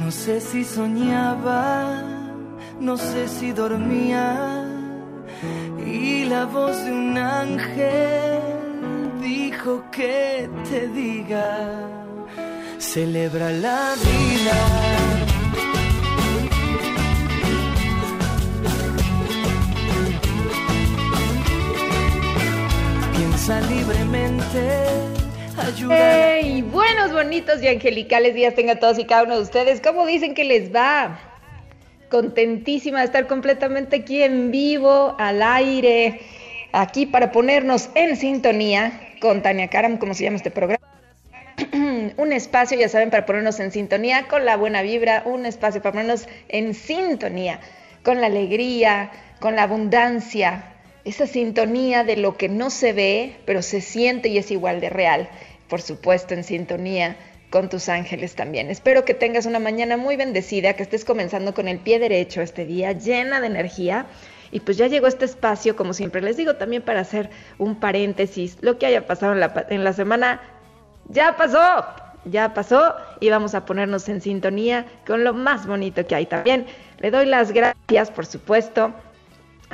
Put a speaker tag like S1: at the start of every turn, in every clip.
S1: No sé si soñaba, no sé si dormía, y la voz de un ángel dijo que te diga, celebra la vida. Piensa libremente,
S2: ¡Hey! Buenos, bonitos y angelicales días tengan todos y cada uno de ustedes. ¿Cómo dicen que les va? Contentísima de estar completamente aquí en vivo, al aire, aquí para ponernos en sintonía con Tania Karam, como se llama este programa. un espacio, ya saben, para ponernos en sintonía con la buena vibra, un espacio para ponernos en sintonía con la alegría, con la abundancia, esa sintonía de lo que no se ve, pero se siente y es igual de real. Por supuesto, en sintonía con tus ángeles también. Espero que tengas una mañana muy bendecida, que estés comenzando con el pie derecho este día, llena de energía. Y pues ya llegó este espacio, como siempre les digo, también para hacer un paréntesis. Lo que haya pasado en la, en la semana, ya pasó, ya pasó y vamos a ponernos en sintonía con lo más bonito que hay también. Le doy las gracias, por supuesto,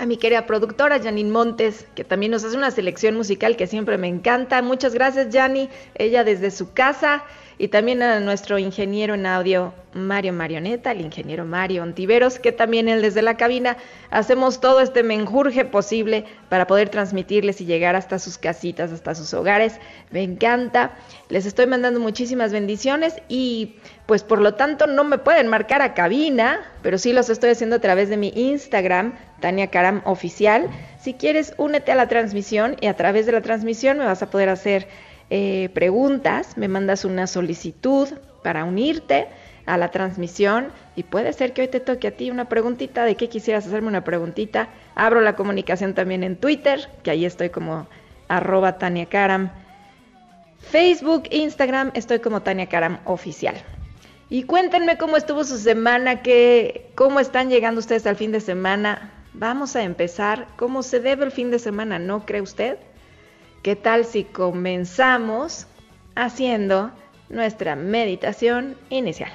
S2: a mi querida productora Janine Montes, que también nos hace una selección musical que siempre me encanta. Muchas gracias, Jani, ella desde su casa. Y también a nuestro ingeniero en audio, Mario Marioneta, el ingeniero Mario Ontiveros, que también él desde la cabina hacemos todo este menjurje posible para poder transmitirles y llegar hasta sus casitas, hasta sus hogares. Me encanta. Les estoy mandando muchísimas bendiciones y pues por lo tanto no me pueden marcar a cabina, pero sí los estoy haciendo a través de mi Instagram, Tania Karam Oficial. Si quieres, únete a la transmisión y a través de la transmisión me vas a poder hacer eh, preguntas, me mandas una solicitud para unirte a la transmisión y puede ser que hoy te toque a ti una preguntita de qué quisieras hacerme una preguntita. Abro la comunicación también en Twitter, que ahí estoy como arroba Tania Karam. Facebook, Instagram, estoy como Tania Karam Oficial. Y cuéntenme cómo estuvo su semana, que, cómo están llegando ustedes al fin de semana. Vamos a empezar cómo se debe el fin de semana, ¿no cree usted? ¿Qué tal si comenzamos haciendo nuestra meditación inicial?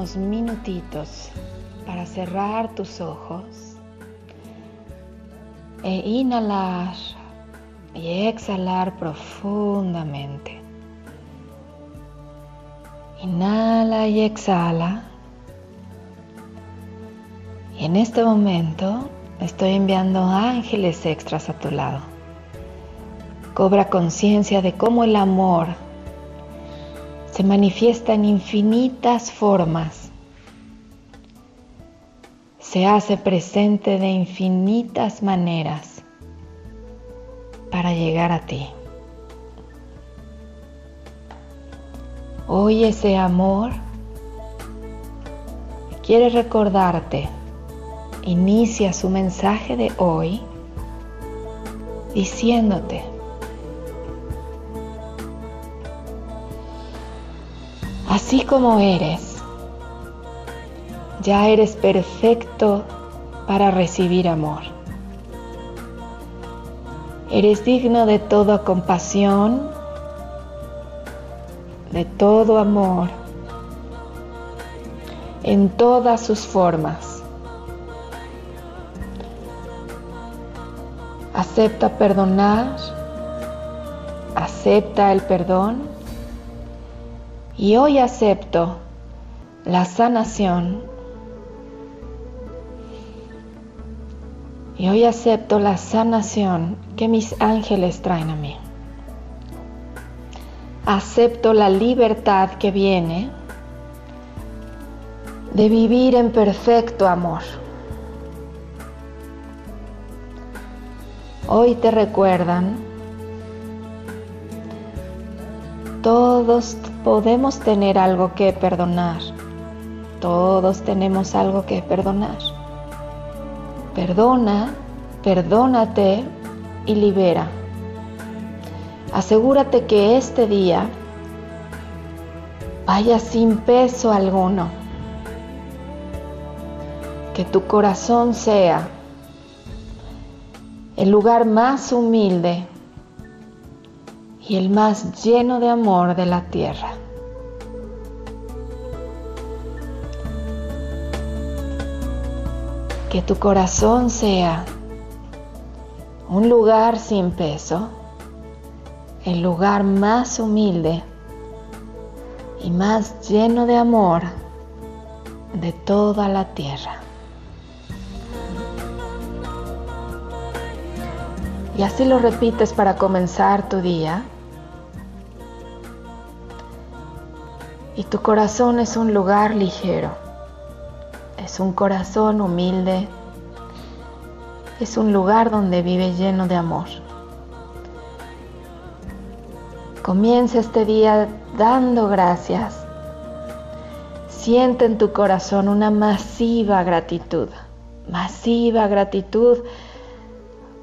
S2: Unos minutitos para cerrar tus ojos e inhalar y exhalar profundamente. Inhala y exhala. Y en este momento estoy enviando ángeles extras a tu lado. Cobra conciencia de cómo el amor se manifiesta en infinitas formas. Se hace presente de infinitas maneras para llegar a ti. Hoy ese amor quiere recordarte. Inicia su mensaje de hoy diciéndote, así como eres, ya eres perfecto para recibir amor. Eres digno de toda compasión, de todo amor, en todas sus formas. Acepta perdonar, acepta el perdón y hoy acepto la sanación Y hoy acepto la sanación que mis ángeles traen a mí. Acepto la libertad que viene de vivir en perfecto amor. Hoy te recuerdan, todos podemos tener algo que perdonar, todos tenemos algo que perdonar. Perdona, perdónate y libera. Asegúrate que este día vaya sin peso alguno. Que tu corazón sea el lugar más humilde y el más lleno de amor de la tierra. Que tu corazón sea un lugar sin peso, el lugar más humilde y más lleno de amor de toda la tierra. Y así lo repites para comenzar tu día. Y tu corazón es un lugar ligero. Es un corazón humilde. Es un lugar donde vive lleno de amor. Comienza este día dando gracias. Siente en tu corazón una masiva gratitud, masiva gratitud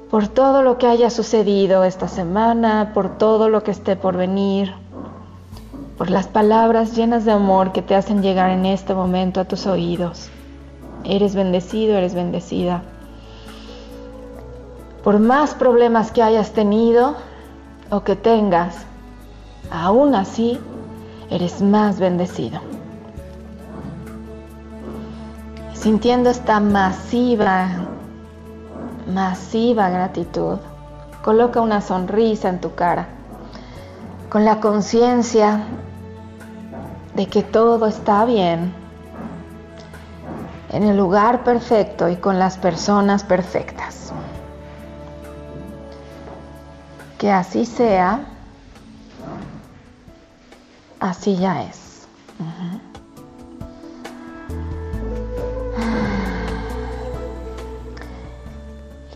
S2: por todo lo que haya sucedido esta semana, por todo lo que esté por venir, por las palabras llenas de amor que te hacen llegar en este momento a tus oídos. Eres bendecido, eres bendecida. Por más problemas que hayas tenido o que tengas, aún así eres más bendecido. Sintiendo esta masiva masiva gratitud. Coloca una sonrisa en tu cara, con la conciencia de que todo está bien, en el lugar perfecto y con las personas perfectas. Que así sea, así ya es.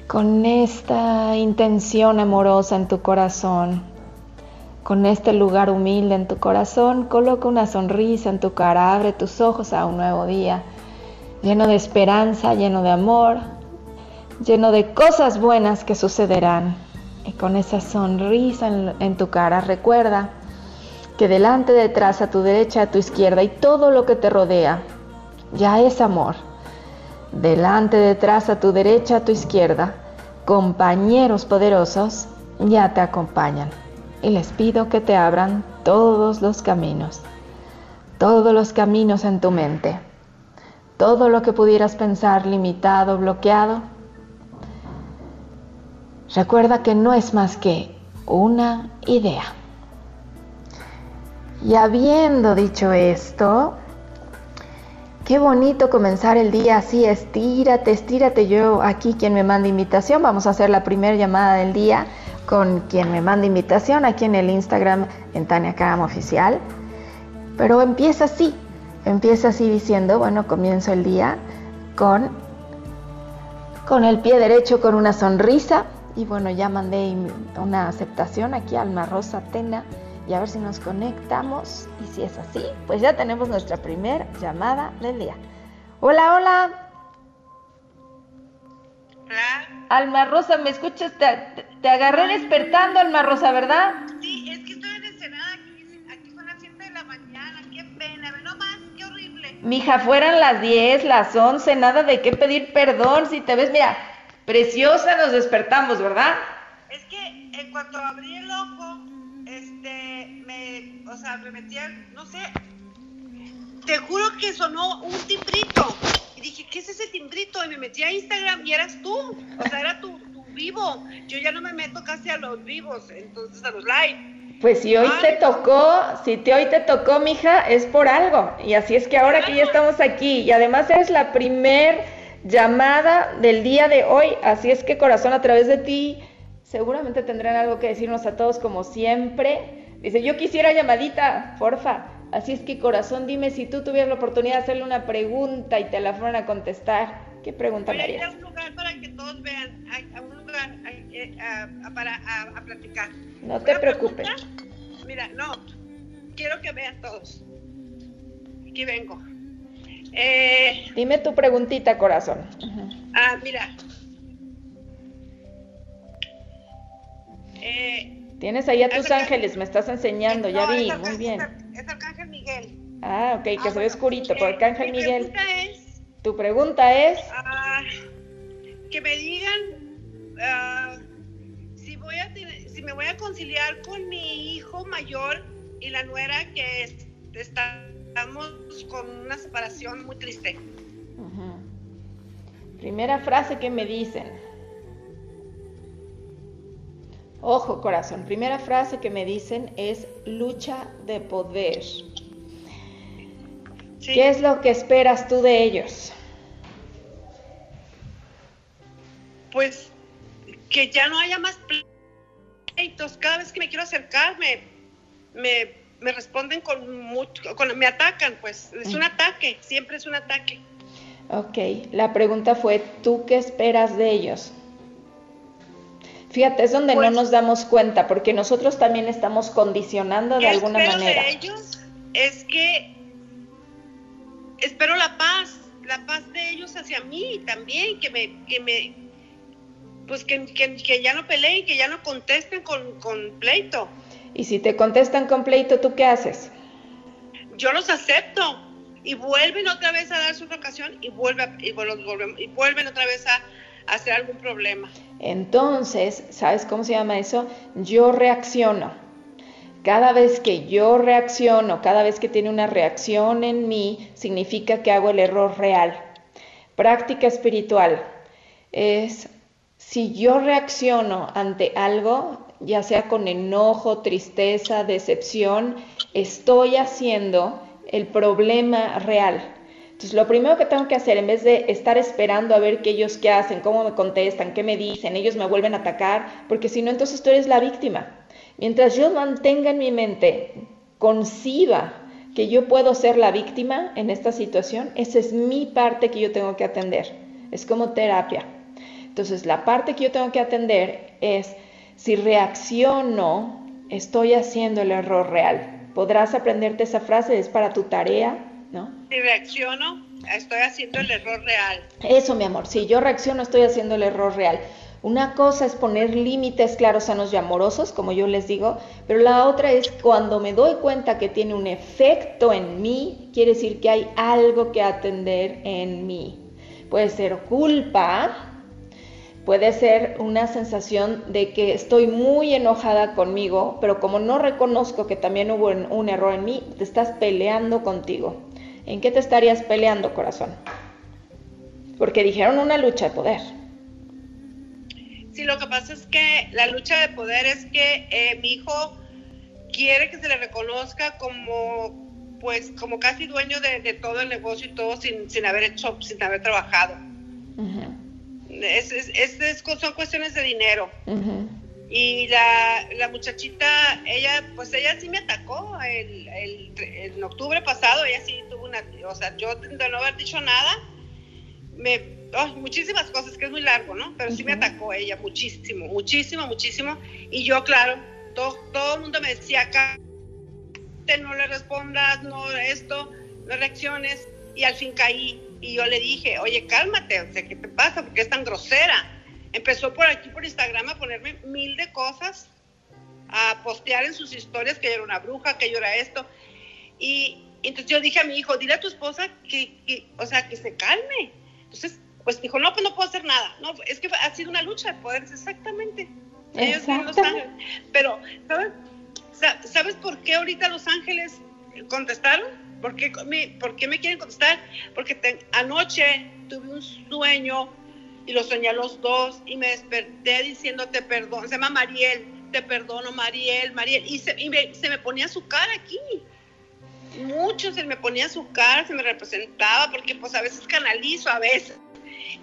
S2: con esta intención amorosa en tu corazón, con este lugar humilde en tu corazón, coloca una sonrisa en tu cara, abre tus ojos a un nuevo día, lleno de esperanza, lleno de amor, lleno de cosas buenas que sucederán. Y con esa sonrisa en, tu cara, recuerda que delante, detrás, a tu derecha, a tu izquierda y todo lo que te rodea, ya es amor. Delante, detrás, a tu derecha, a tu izquierda, compañeros poderosos ya te acompañan y les pido que te abran todos los caminos, todos los caminos en tu mente, todo lo que pudieras pensar limitado, bloqueado. Recuerda que no es más que una idea. Y habiendo dicho esto, Qué bonito comenzar el día así, estírate, estírate. Yo aquí quien me manda invitación, vamos a hacer la primera llamada del día con quien me manda invitación aquí en el Instagram en Tania Karam Oficial. Pero empieza así, empieza así diciendo, bueno, comienzo el día con, con el pie derecho, con una sonrisa. Y bueno, ya mandé una aceptación aquí, Alma Rosa Tena y a ver si nos conectamos. Y si es así, pues ya tenemos nuestra primera llamada del día. Hola, hola.
S3: Hola.
S2: Alma Rosa, ¿me escuchas? Te, agarré despertando, Alma Rosa, ¿verdad?
S3: Sí, es que estoy en Ensenada, aquí, aquí son las 7 de la mañana, qué pena, no más, qué horrible.
S2: Mija, fueran las 10, las 11, nada de qué pedir perdón, si te ves, mira, preciosa nos despertamos, ¿verdad?
S3: Es que en cuanto abrí el ojo, este, me, o sea, me metía, no sé, te juro que sonó un timbrito. Dije, ¿qué es ese timbrito? Y me metí a Instagram y eras tú. O sea, era tu, vivo. Yo ya no me meto casi a los vivos, entonces a los live.
S2: Pues si hoy te tocó, si te hoy te tocó, mija, es por algo. Y así es que ahora que ya estamos aquí, y además eres la primer llamada del día de hoy. Así es que corazón, a través de ti, seguramente tendrán algo que decirnos a todos como siempre. Dice, yo quisiera llamadita, porfa. Así es que corazón, dime si tú tuvieras la oportunidad de hacerle una pregunta y te la fueran a contestar. ¿Qué pregunta
S3: me harías? a un lugar para que todos vean, a, un lugar para a, platicar.
S2: No te preocupes.
S3: Mira, no, quiero que vean todos. Aquí vengo. Eh,
S2: Dime tu preguntita, corazón.
S3: Ah, mira. Eh,
S2: Tienes ahí a tus ángeles, me estás enseñando, ya vi, muy bien. Ah, ok, que ah, se ve oscurito, por Arcángel
S3: mi
S2: Miguel.
S3: Pregunta es,
S2: tu pregunta es...
S3: Ah, que me digan ah, si, voy a si me voy a conciliar con mi hijo mayor y la nuera que estamos con una separación muy triste.
S2: Primera frase que me dicen. Ojo, corazón. Primera frase que me dicen es lucha de poder. ¿Qué es lo que esperas tú de ellos?
S3: Pues que ya no haya más pleitos. Cada vez que me quiero acercarme, me, me responden con mucho, con, me atacan, pues es un mm. ataque, siempre es un ataque.
S2: Ok, la pregunta fue, ¿tú qué esperas de ellos? Fíjate, es donde no pues nos damos cuenta, porque nosotros también estamos condicionando de alguna manera.
S3: de ellos es que espero la paz, la paz de ellos hacia mí también, que me, que me, pues que, que, ya no peleen, que ya no contesten con, con pleito.
S2: Y si te contestan con pleito, ¿tú qué haces?
S3: Yo los acepto y vuelven otra vez a dar su ocasión y, vuelve, y, y vuelven otra vez a, hacer algún problema.
S2: Entonces, ¿sabes cómo se llama eso? Yo reacciono. Cada vez que yo reacciono, cada vez que tiene una reacción en mí, significa que hago el error real. Práctica espiritual es si yo reacciono ante algo, ya sea con enojo, tristeza, decepción, estoy haciendo el problema real. Entonces, lo primero que tengo que hacer, en vez de estar esperando a ver qué ellos qué hacen, cómo me contestan, qué me dicen, ellos me vuelven a atacar, porque si no, entonces tú eres la víctima. Mientras yo mantenga en mi mente, conciba que yo puedo ser la víctima en esta situación, esa es mi parte que yo tengo que atender. Es como terapia. Entonces, la parte que yo tengo que atender es si reacciono, estoy haciendo el error real. Podrás aprenderte esa frase, es para tu tarea, ¿no?
S3: Si reacciono, estoy haciendo el error real.
S2: Eso, mi amor, si yo reacciono, estoy haciendo el error real. Una cosa es poner límites claros, sanos y amorosos, como yo les digo, pero la otra es cuando me doy cuenta que tiene un efecto en mí, quiere decir que hay algo que atender en mí. Puede ser culpa, Puede ser una sensación de que estoy muy enojada conmigo, pero como no reconozco que también hubo un error en mí, te estás peleando contigo. ¿En qué te estarías peleando, corazón? Porque dijeron una lucha de poder.
S3: Sí, lo que pasa es que la lucha de poder es que eh, mi hijo quiere que se le reconozca como, pues, como casi dueño de, todo el negocio y todo sin, sin haber hecho, sin haber trabajado. Es, son cuestiones de dinero. Y la, la, muchachita, ella, pues ella sí me atacó el, en octubre pasado, ella sí tuvo una, o sea, yo de no haber dicho nada, me, muchísimas cosas, que es muy largo, ¿no? Pero sí me atacó ella muchísimo, muchísimo, muchísimo. Y yo, claro, todo, todo el mundo me decía acá, no le respondas, no esto, no reacciones, y al fin caí y yo le dije, oye, cálmate, o sea, ¿qué te pasa? ¿Por qué es tan grosera? Empezó por aquí, por Instagram, a ponerme mil de cosas, a postear en sus historias que yo era una bruja, que yo era esto. Y entonces yo dije a mi hijo, dile a tu esposa que, o sea, que se calme. Entonces, pues dijo, no, pues no puedo hacer nada. No, es que ha sido una lucha de poderes, exactamente. Ellos Los Ángeles. Pero, ¿sabes? ¿sabes por qué ahorita Los Ángeles contestaron? ¿Por qué me, me quieren contestar? Porque anoche tuve un sueño y lo soñé a los dos y me desperté diciéndote perdón. Se llama Mariel, te perdono Mariel, Mariel. Y, se, me, se me ponía su cara aquí. Mucho se me ponía su cara, se me representaba, porque pues a veces canalizo, a veces.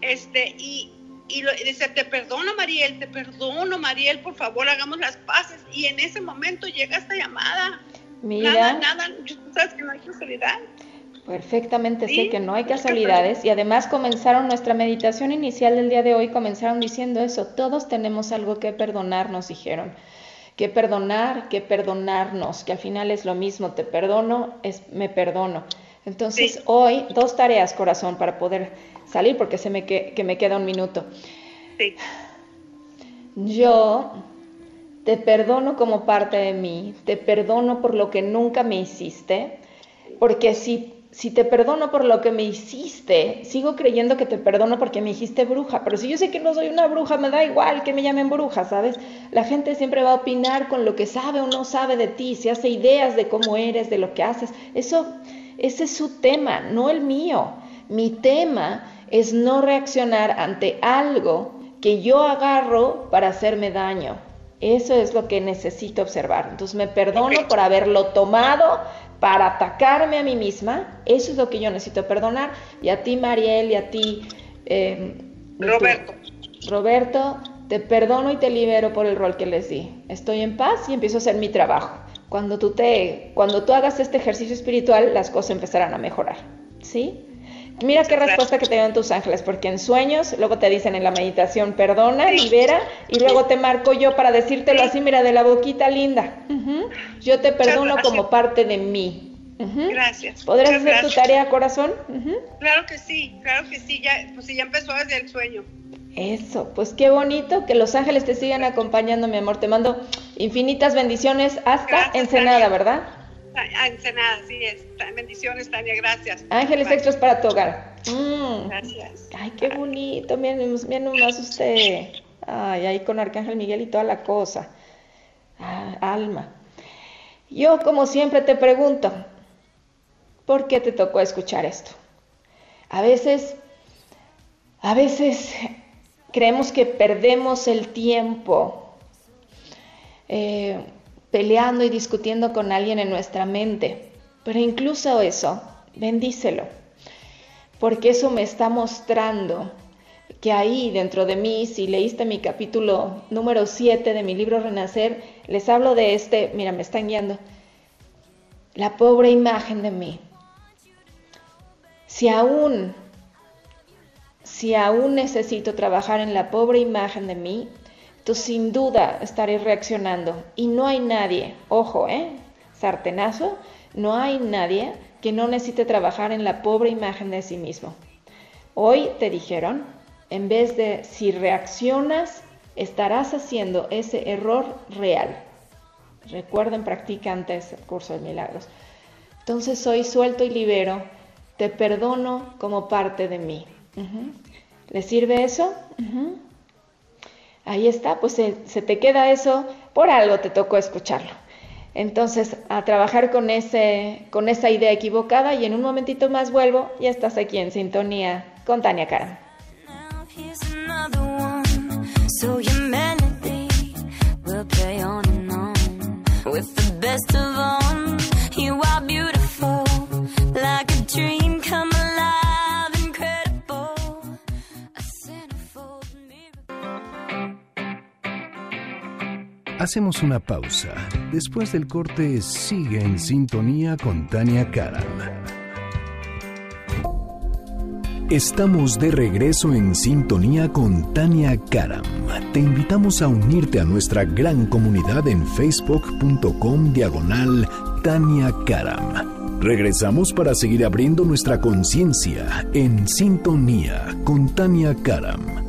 S3: Este, y, y, dice, te perdono, Mariel, te perdono, Mariel, por favor, hagamos las paces. Y en ese momento llega esta llamada. Mira. Nada, nada, sabes que no hay casualidad.
S2: Perfectamente sé que no hay casualidades y además comenzaron nuestra meditación inicial del día de hoy, comenzaron diciendo eso, todos tenemos algo que perdonar, nos dijeron, que perdonar, que perdonarnos, que al final es lo mismo, te perdono, es me perdono. Entonces hoy dos tareas, corazón, para poder salir porque se me que, que me queda un minuto. Sí. Yo te perdono como parte de mí, te perdono por lo que nunca me hiciste, porque si si te perdono por lo que me hiciste, sigo creyendo que te perdono porque me dijiste bruja, pero si yo sé que no soy una bruja, me da igual que me llamen bruja, ¿sabes? La gente siempre va a opinar con lo que sabe o no sabe de ti, se hace ideas de cómo eres, de lo que haces. Eso, ese es su tema, no el mío. Mi tema es no reaccionar ante algo que yo agarro para hacerme daño. Eso es lo que necesito observar. Entonces me perdono por haberlo tomado, para atacarme a mí misma, eso es lo que yo necesito perdonar. Y a ti, Mariel, y a ti,
S3: eh, Roberto.
S2: Roberto, te perdono y te libero por el rol que les di. Estoy en paz y empiezo a hacer mi trabajo. Cuando tú, te, cuando tú hagas este ejercicio espiritual, las cosas empezarán a mejorar. ¿Sí? Mira qué respuesta que te dan tus ángeles, porque en sueños, luego te dicen en la meditación, perdona, libera, y luego te marco yo para decírtelo así, mira, de la boquita linda. Yo te perdono como parte de mí.
S3: Gracias.
S2: ¿Podrás hacer tu tarea, corazón?
S3: Claro que sí, claro que sí, ya, pues ya empezó desde el sueño.
S2: Eso, pues qué bonito que los ángeles te sigan acompañando, mi amor. Te mando infinitas bendiciones hasta Ensenada, ¿verdad?
S3: A Ensenada, sí es. Bendiciones, Tania, gracias.
S2: Ángeles extras para tu hogar.
S3: Mm. Gracias.
S2: Ay, qué bonito. Miren, miren nomás usted. Ay, ahí con Arcángel Miguel y toda la cosa. Ah, alma. Yo, como siempre, te pregunto, ¿por qué te tocó escuchar esto? A veces, a veces creemos que perdemos el tiempo. Eh, peleando y discutiendo con alguien en nuestra mente. Pero incluso eso, bendícelo, porque eso me está mostrando que ahí dentro de mí, si leíste mi capítulo número 7 de mi libro Renacer, les hablo de este, mira, me están guiando, la pobre imagen de mí. Si aún, si aún necesito trabajar en la pobre imagen de mí, sin duda estaré reaccionando. Y no hay nadie, ojo, ¿eh? Sartenazo, no hay nadie que no necesite trabajar en la pobre imagen de sí mismo. Hoy te dijeron, en vez de si reaccionas, estarás haciendo ese error real. Recuerden, practicantes el curso de milagros. Entonces soy suelto y libero, te perdono como parte de mí. ¿Le sirve eso? Ahí está, pues se, te queda eso, por algo te tocó escucharlo. Entonces, a trabajar con, ese, con esa idea equivocada y en un momentito más vuelvo, ya estás aquí en sintonía con Tania Cara.
S4: Hacemos una pausa. Después del corte, sigue en sintonía con Tania Karam. Estamos de regreso en sintonía con Tania Karam. Te invitamos a unirte a nuestra gran comunidad en facebook.com diagonal Tania Karam. Regresamos para seguir abriendo nuestra conciencia en sintonía con Tania Karam.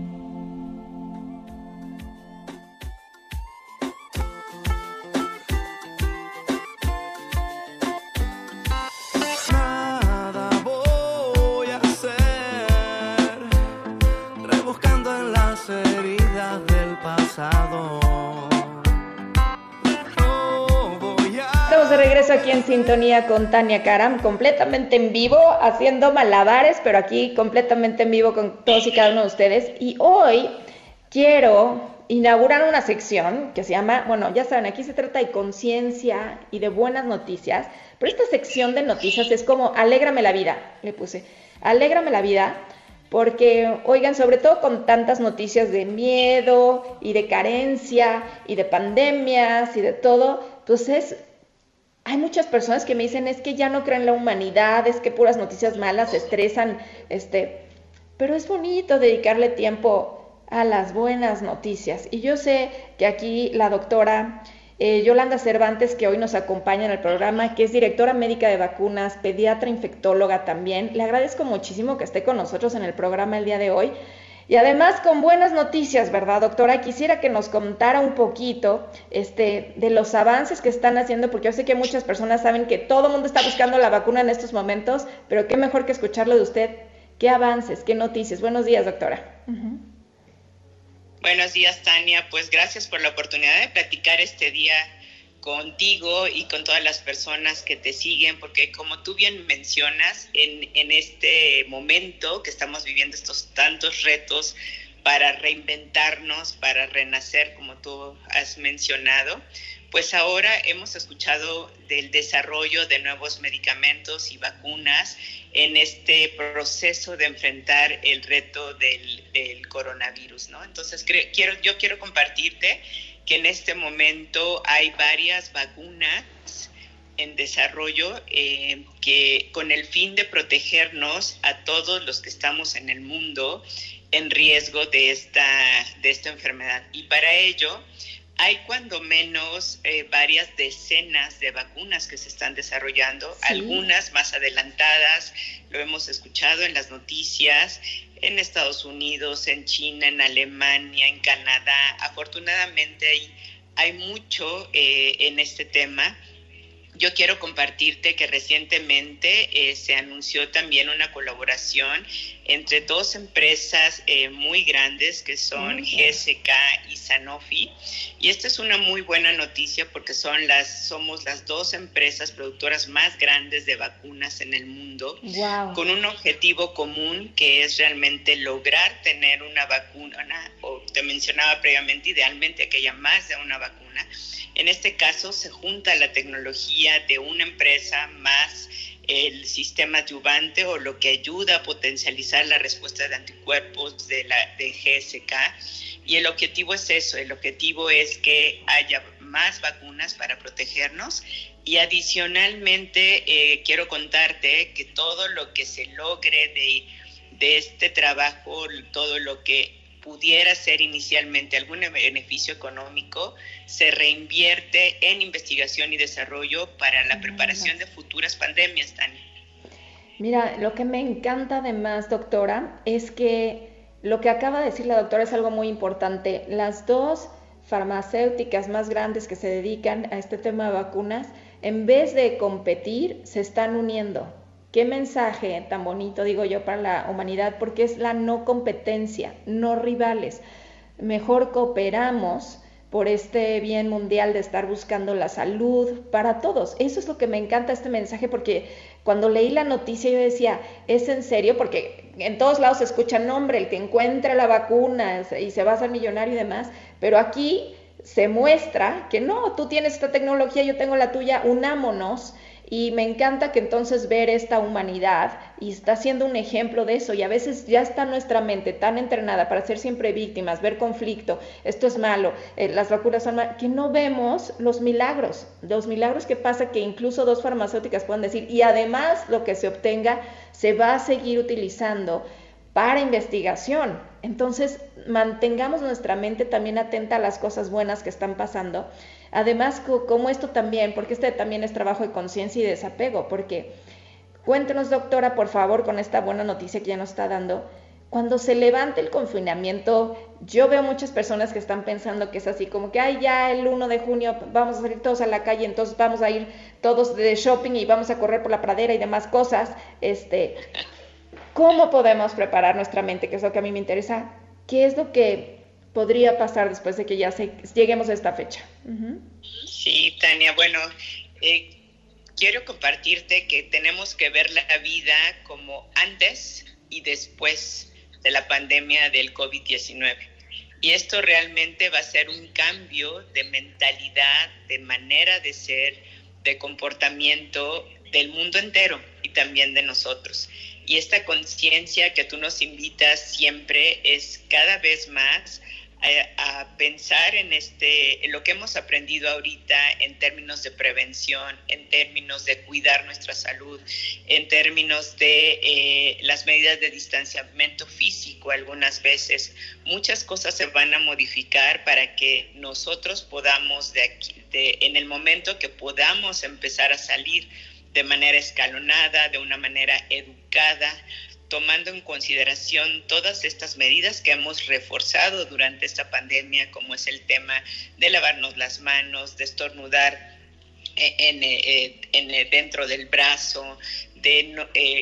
S2: Con Tania Karam, completamente en vivo, haciendo malabares, pero aquí completamente en vivo con todos y cada uno de ustedes. Y hoy quiero inauguran una sección que se llama, bueno, ya saben, aquí se trata de conciencia y de buenas noticias, pero esta sección de noticias es como, alégrame la vida, le puse, alégrame la vida, porque, oigan, sobre todo con tantas noticias de miedo y de carencia y de pandemias y de todo, pues es, hay muchas personas que me dicen, es que ya no creen en la humanidad, es que puras noticias malas estresan, este, pero es bonito dedicarle tiempo a las buenas noticias. Y yo sé que aquí la doctora eh, Yolanda Cervantes, que hoy nos acompaña en el programa, que es directora médica de vacunas, pediatra infectóloga también, le agradezco muchísimo que esté con nosotros en el programa el día de hoy. Y además con buenas noticias, ¿verdad, doctora? Quisiera que nos contara un poquito este, de los avances que están haciendo, porque yo sé que muchas personas saben que todo el mundo está buscando la vacuna en estos momentos, pero qué mejor que escucharlo de usted. ¿Qué avances? ¿Qué noticias? Buenos días, doctora.
S5: Buenos días, Tania. Pues gracias por la oportunidad de platicar este día contigo y con todas las personas que te siguen, porque como tú bien mencionas, en, en este momento que estamos viviendo estos tantos retos para reinventarnos, para renacer, como tú has mencionado, pues ahora hemos escuchado del desarrollo de nuevos medicamentos y vacunas en este proceso de enfrentar el reto del, coronavirus, ¿no? Entonces, quiero, yo quiero compartirte que en este momento hay varias vacunas en desarrollo eh, que con el fin de protegernos a todos los que estamos en el mundo en riesgo de esta, de esta enfermedad. Y para ello, hay cuando menos eh, varias decenas de vacunas que se están desarrollando, algunas más adelantadas, lo hemos escuchado en las noticias, en Estados Unidos, en China, en Alemania, en Canadá. Afortunadamente hay, hay mucho eh, en este tema yo quiero compartirte que recientemente eh, se anunció también una colaboración entre dos empresas eh, muy grandes que son GSK y Sanofi. Y esta es una muy buena noticia porque son las, somos las dos empresas productoras más grandes de vacunas en el mundo, con un objetivo común que es realmente lograr tener una vacuna, o te mencionaba previamente, idealmente que haya más de una vacuna. En este caso se junta la tecnología de una empresa más el sistema adyuvante o lo que ayuda a potencializar la respuesta de anticuerpos de la de GSK y el objetivo es eso, el objetivo es que haya más vacunas para protegernos. Y adicionalmente eh, quiero contarte que todo lo que se logre de, de este trabajo, todo lo que pudiera ser inicialmente algún beneficio económico, se reinvierte en investigación y desarrollo para la preparación de futuras pandemias, Tania.
S2: Mira, lo que me encanta además, doctora, es que lo que acaba de decir la doctora es algo muy importante. Las dos farmacéuticas más grandes que se dedican a este tema de vacunas, en vez de competir, se están uniendo. Qué mensaje tan bonito, digo yo, para la humanidad, porque es la no competencia, no rivales. Mejor cooperamos por este bien mundial de estar buscando la salud para todos. Eso es lo que me encanta este mensaje, porque cuando leí la noticia yo decía, ¿es en serio? Porque en todos lados se escucha nombre, el que encuentra la vacuna y se va a hacer millonario y demás, pero aquí se muestra que no, tú tienes esta tecnología, yo tengo la tuya, unámonos y me encanta que entonces ver esta humanidad y está siendo un ejemplo de eso y a veces ya está nuestra mente tan entrenada para ser siempre víctimas, ver conflicto, esto es malo, eh, las vacunas son malas, que no vemos los milagros, los milagros que pasa que incluso dos farmacéuticas pueden decir y además lo que se obtenga se va a seguir utilizando para investigación. Entonces, mantengamos nuestra mente también atenta a las cosas buenas que están pasando Además, como esto también, porque este también es trabajo de conciencia y desapego, porque cuéntenos, doctora, por favor, con esta buena noticia que ya nos está dando. Cuando se levante el confinamiento, yo veo muchas personas que están pensando que es así, como que, ay, ya el 1 de junio vamos a salir todos a la calle, entonces vamos a ir todos de shopping y vamos a correr por la pradera y demás cosas. Este, ¿Cómo podemos preparar nuestra mente? Que es lo que a mí me interesa. ¿Qué es lo que podría pasar después de que ya se, lleguemos a esta fecha.
S5: Sí, Tania, bueno, eh, quiero compartirte que tenemos que ver la vida como antes y después de la pandemia del COVID-19. Y esto realmente va a ser un cambio de mentalidad, de manera de ser, de comportamiento del mundo entero y también de nosotros. Y esta conciencia que tú nos invitas siempre es cada vez más a, pensar en, este, en lo que hemos aprendido ahorita en términos de prevención, en términos de cuidar nuestra salud, en términos de eh, las medidas de distanciamiento físico algunas veces. Muchas cosas se van a modificar para que nosotros podamos, de aquí, de, en el momento que podamos empezar a salir de manera escalonada, de una manera educada, tomando en consideración todas estas medidas que hemos reforzado durante esta pandemia, como es el tema de lavarnos las manos, de estornudar eh, en, eh, en, eh, dentro del brazo, de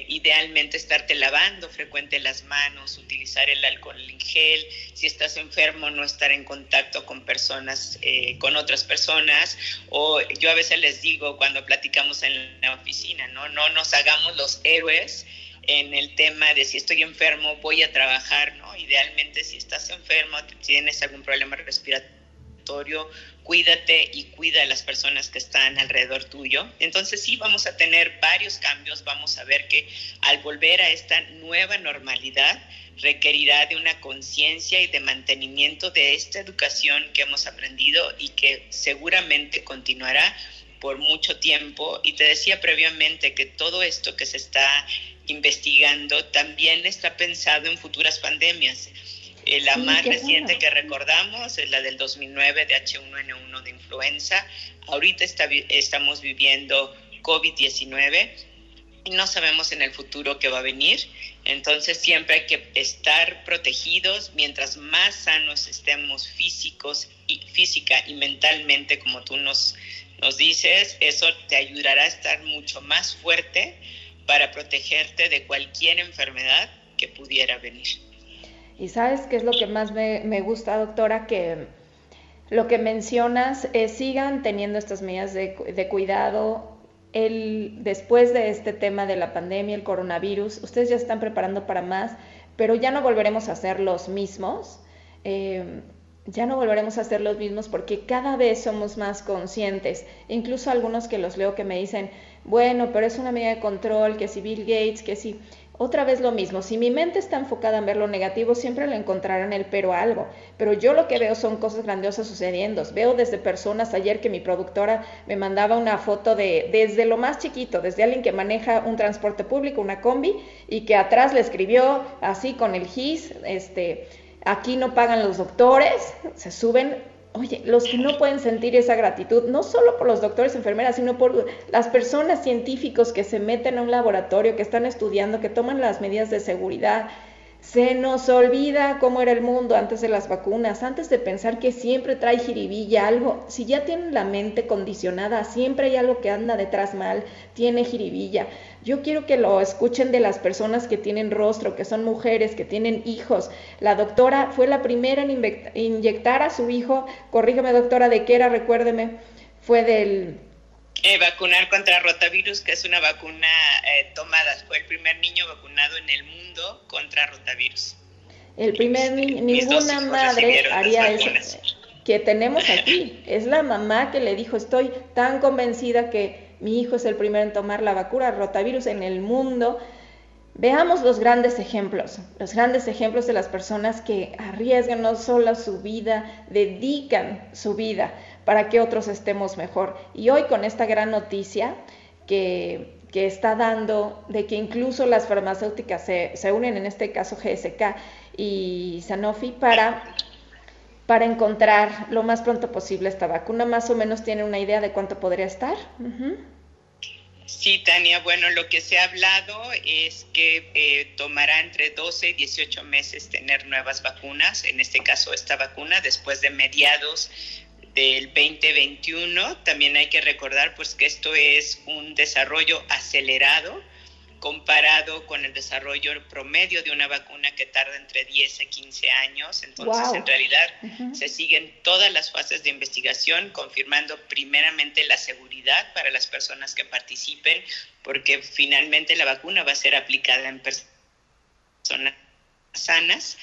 S5: idealmente estarte lavando frecuente las manos, utilizar el alcohol en gel, si estás enfermo no estar en contacto con personas, con otras personas, o yo a veces les digo cuando platicamos en la oficina, no, no nos hagamos los héroes en el tema de si estoy enfermo, voy a trabajar, ¿no? Idealmente si estás enfermo, tienes algún problema respiratorio, cuídate y cuida a las personas que están alrededor tuyo. Entonces sí vamos a tener varios cambios, vamos a ver que al volver a esta nueva normalidad requerirá de una conciencia y de mantenimiento de esta educación que hemos aprendido y que seguramente continuará por mucho tiempo. Y te decía previamente que todo esto que se está investigando también está pensado en futuras pandemias. Eh, la más reciente que recordamos es la del 2009 de H1N1 de influenza. Ahorita está, estamos viviendo COVID-19 y no sabemos en el futuro qué va a venir. Entonces siempre hay que estar protegidos. Mientras más sanos estemos físicos y física y mentalmente, como tú nos, nos dices, eso te ayudará a estar mucho más fuerte para protegerte de cualquier enfermedad que pudiera venir.
S2: Y sabes qué es lo que más me, gusta, doctora, que lo que mencionas es sigan teniendo estas medidas de, cuidado. El, después de este tema de la pandemia, el coronavirus, ustedes ya están preparando para más, pero ya no volveremos a ser los mismos. Eh, ya no volveremos a ser los mismos porque cada vez somos más conscientes. Incluso algunos que los leo que me dicen, bueno, pero es una medida de control, que si Bill Gates, que si... Otra vez lo mismo, si mi mente está enfocada en ver lo negativo, siempre le encontrarán el pero a algo. Pero yo lo que veo son cosas grandiosas sucediendo. Veo desde personas, ayer que mi productora me mandaba una foto de desde lo más chiquito, desde alguien que maneja un transporte público, una combi, y que atrás le escribió así con el GIS, este, aquí no pagan los doctores, se suben Oye, los que no pueden sentir esa gratitud, no solo por los doctores, enfermeras, sino por las personas científicos que se meten a un laboratorio, que están estudiando, que toman las medidas de seguridad, se nos olvida cómo era el mundo antes de las vacunas, antes de pensar que siempre trae jiribilla algo. Si ya tienen la mente condicionada, siempre hay algo que anda detrás mal, tiene jiribilla. Yo quiero que lo escuchen de las personas que tienen rostro, que son mujeres, que tienen hijos. La doctora fue la primera en inyectar a su hijo, corrígeme doctora, ¿de qué era? Recuérdeme, fue del
S5: eh, vacunar contra rotavirus, que es una vacuna eh, tomada. Fue el primer niño vacunado en el mundo contra rotavirus.
S2: El primer niño, ninguna madre haría eso que tenemos aquí. Es la mamá que le dijo, estoy tan convencida que mi hijo es el primero en tomar la vacuna rotavirus en el mundo. Veamos los grandes ejemplos, los grandes ejemplos de las personas que arriesgan no solo su vida, dedican su vida para que otros estemos mejor. Y hoy con esta gran noticia que, está dando de que incluso las farmacéuticas se, se, unen, en este caso GSK y Sanofi, para, para encontrar lo más pronto posible esta vacuna. Más o menos tiene una idea de cuánto podría estar.
S5: Sí, Tania, bueno, lo que se ha hablado es que eh, tomará entre 12 y 18 meses tener nuevas vacunas, en este caso esta vacuna, después de mediados del 2021. También hay que recordar pues que esto es un desarrollo acelerado comparado con el desarrollo promedio de una vacuna que tarda entre 10 a 15 años. Entonces, en realidad, se siguen todas las fases de investigación, confirmando primeramente la seguridad para las personas que participen, porque finalmente la vacuna va a ser aplicada en personas sanas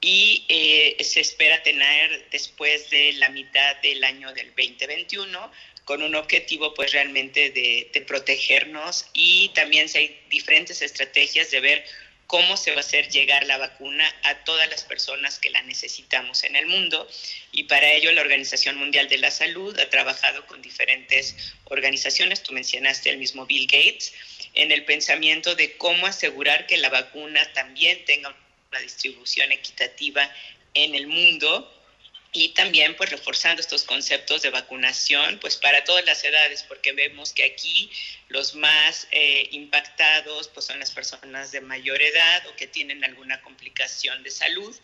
S5: y eh, se espera tener después de la mitad del año del 2021 con un objetivo pues realmente de, protegernos y también si hay diferentes estrategias de ver cómo se va a hacer llegar la vacuna a todas las personas que la necesitamos en el mundo. Y para ello la Organización Mundial de la Salud ha trabajado con diferentes organizaciones, tú mencionaste el mismo Bill Gates, en el pensamiento de cómo asegurar que la vacuna también tenga una distribución equitativa en el mundo y también pues reforzando estos conceptos de vacunación pues para todas las edades porque vemos que aquí los más eh, impactados pues son las personas de mayor edad o que tienen alguna complicación de salud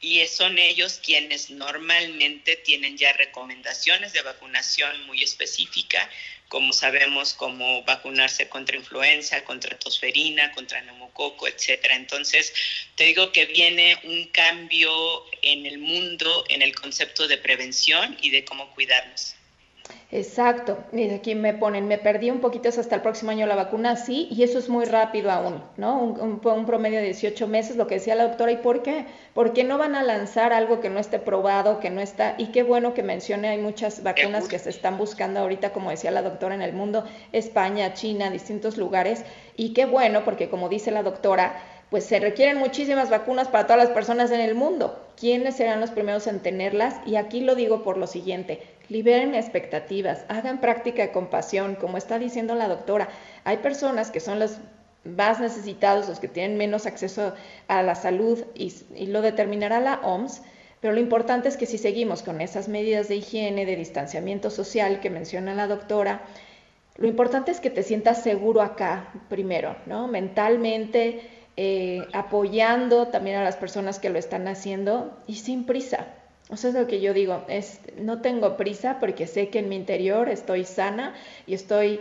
S5: y son ellos quienes normalmente tienen ya recomendaciones de vacunación muy específica, como sabemos, como vacunarse contra influenza, contra tosferina, contra neumococo, etcétera. Entonces, te digo que viene un cambio en el mundo en el concepto de prevención y de cómo cuidarnos.
S2: Exacto. Y aquí me ponen, me perdí un poquito, hasta el próximo año la vacuna, sí, y eso es muy rápido aún, ¿no? Un, un, promedio de 18 meses, lo que decía la doctora. ¿Y por qué? Porque no van a lanzar algo que no esté probado, que no está, y qué bueno que mencione, hay muchas vacunas que se están buscando ahorita, como decía la doctora, en el mundo, España, China, distintos lugares, y qué bueno, porque como dice la doctora, pues se requieren muchísimas vacunas para todas las personas en el mundo. ¿Quiénes serán los primeros en tenerlas? Y aquí lo digo por lo siguiente, liberen expectativas, hagan práctica de compasión, como está diciendo la doctora. Hay personas que son los más necesitados, los que tienen menos acceso a la salud y, lo determinará la OMS. Pero lo importante es que si seguimos con esas medidas de higiene, de distanciamiento social que menciona la doctora, lo importante es que te sientas seguro acá primero, ¿no? Mentalmente, eh, apoyando también a las personas que lo están haciendo y sin prisa. O sea, es lo que yo digo, es, no tengo prisa porque sé que en mi interior estoy sana y estoy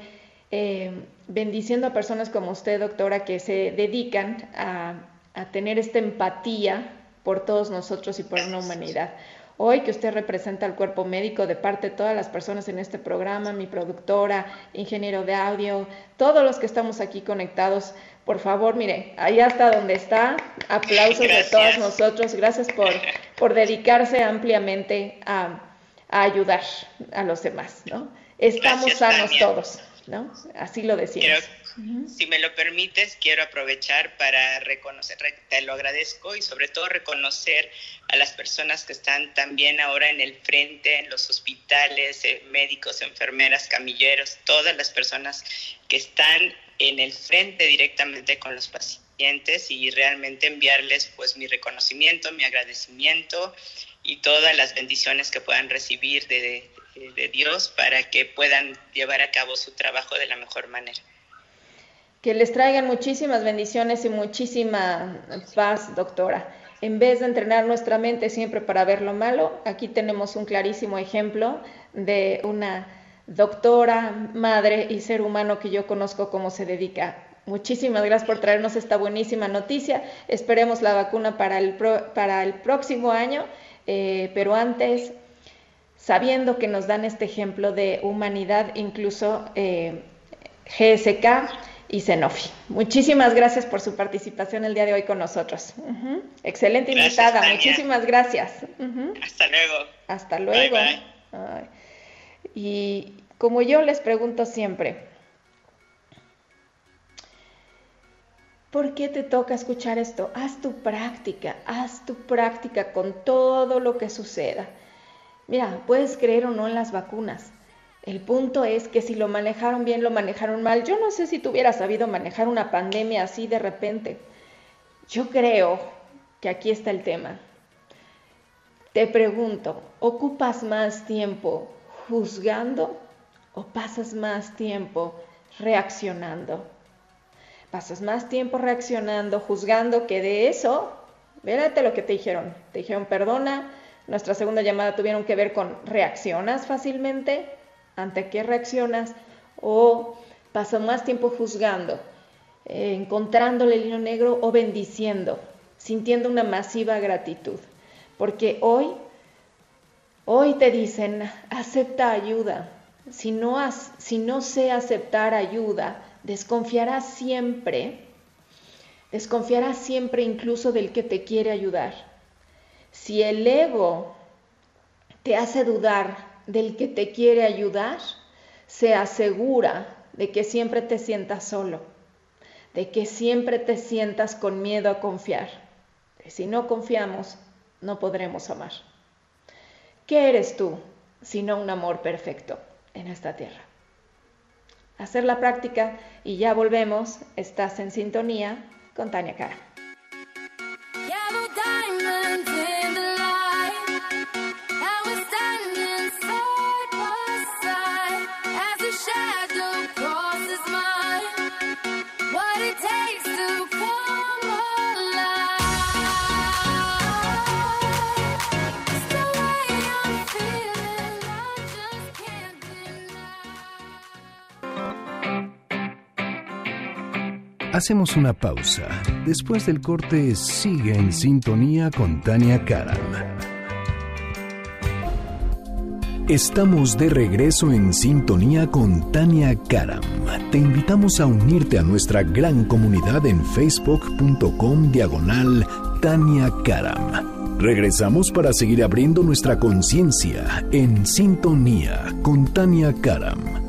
S2: eh, bendiciendo a personas como usted, doctora, que se dedican a, a tener esta empatía por todos nosotros y por una humanidad. Hoy que usted representa al cuerpo médico de parte de todas las personas en este programa, mi productora, ingeniero de audio, todos los que estamos aquí conectados, por favor, mire, ahí hasta donde está, aplausos de todos nosotros, gracias por, por dedicarse ampliamente a, ayudar a los demás, ¿no? Estamos sanos todos, ¿no? Así lo decimos.
S5: Si me lo permites, quiero aprovechar para reconocer, te lo agradezco y sobre todo reconocer a las personas que están también ahora en el frente, en los hospitales, eh, médicos, enfermeras, camilleros, todas las personas que están en el frente directamente con los pacientes y realmente enviarles pues mi reconocimiento, mi agradecimiento y todas las bendiciones que puedan recibir de, de, Dios para que puedan llevar a cabo su trabajo de la mejor manera.
S2: Que les traigan muchísimas bendiciones y muchísima paz, doctora. En vez de entrenar nuestra mente siempre para ver lo malo, aquí tenemos un clarísimo ejemplo de una doctora, madre y ser humano que yo conozco cómo se dedica. Muchísimas gracias por traernos esta buenísima noticia. Esperemos la vacuna para el, para el próximo año, eh, pero antes, sabiendo que nos dan este ejemplo de humanidad, incluso eh, GSK y Sanofi. Muchísimas gracias por su participación el día de hoy con nosotros. Excelente invitada, muchísimas gracias.
S5: Hasta luego.
S2: Hasta luego. Y como yo les pregunto siempre, ¿por qué te toca escuchar esto? Haz tu práctica, haz tu práctica con todo lo que suceda. Mira, puedes creer o no en las vacunas. El punto es que si lo manejaron bien, lo manejaron mal. Yo no sé si tú hubieras sabido manejar una pandemia así de repente. Yo creo que aquí está el tema. Te pregunto, ¿ocupas más tiempo juzgando o pasas más tiempo reaccionando? Pasas más tiempo reaccionando, juzgando que de eso, vérate lo que te dijeron. Te dijeron perdona, nuestra segunda llamada tuvieron que ver con reaccionas fácilmente, ante qué reaccionas o pasas más tiempo juzgando, eh, encontrándole el hilo negro o bendiciendo, sintiendo una masiva gratitud. Porque hoy Hoy te dicen, acepta ayuda. Si no, si no sé aceptar ayuda, desconfiarás siempre, desconfiarás siempre incluso del que te quiere ayudar. Si el ego te hace dudar del que te quiere ayudar, se asegura de que siempre te sientas solo, de que siempre te sientas con miedo a confiar. Si no confiamos, no podremos amar. ¿Qué eres tú sino un amor perfecto en esta tierra? Hacer la práctica y ya volvemos. Estás en sintonía con Tania Cara.
S4: Hacemos una pausa. Después del corte, sigue en sintonía con Tania Karam. Estamos de regreso en sintonía con Tania Karam. Te invitamos a unirte a nuestra gran comunidad en facebook.com diagonal Tania Karam. Regresamos para seguir abriendo nuestra conciencia en sintonía con Tania Karam.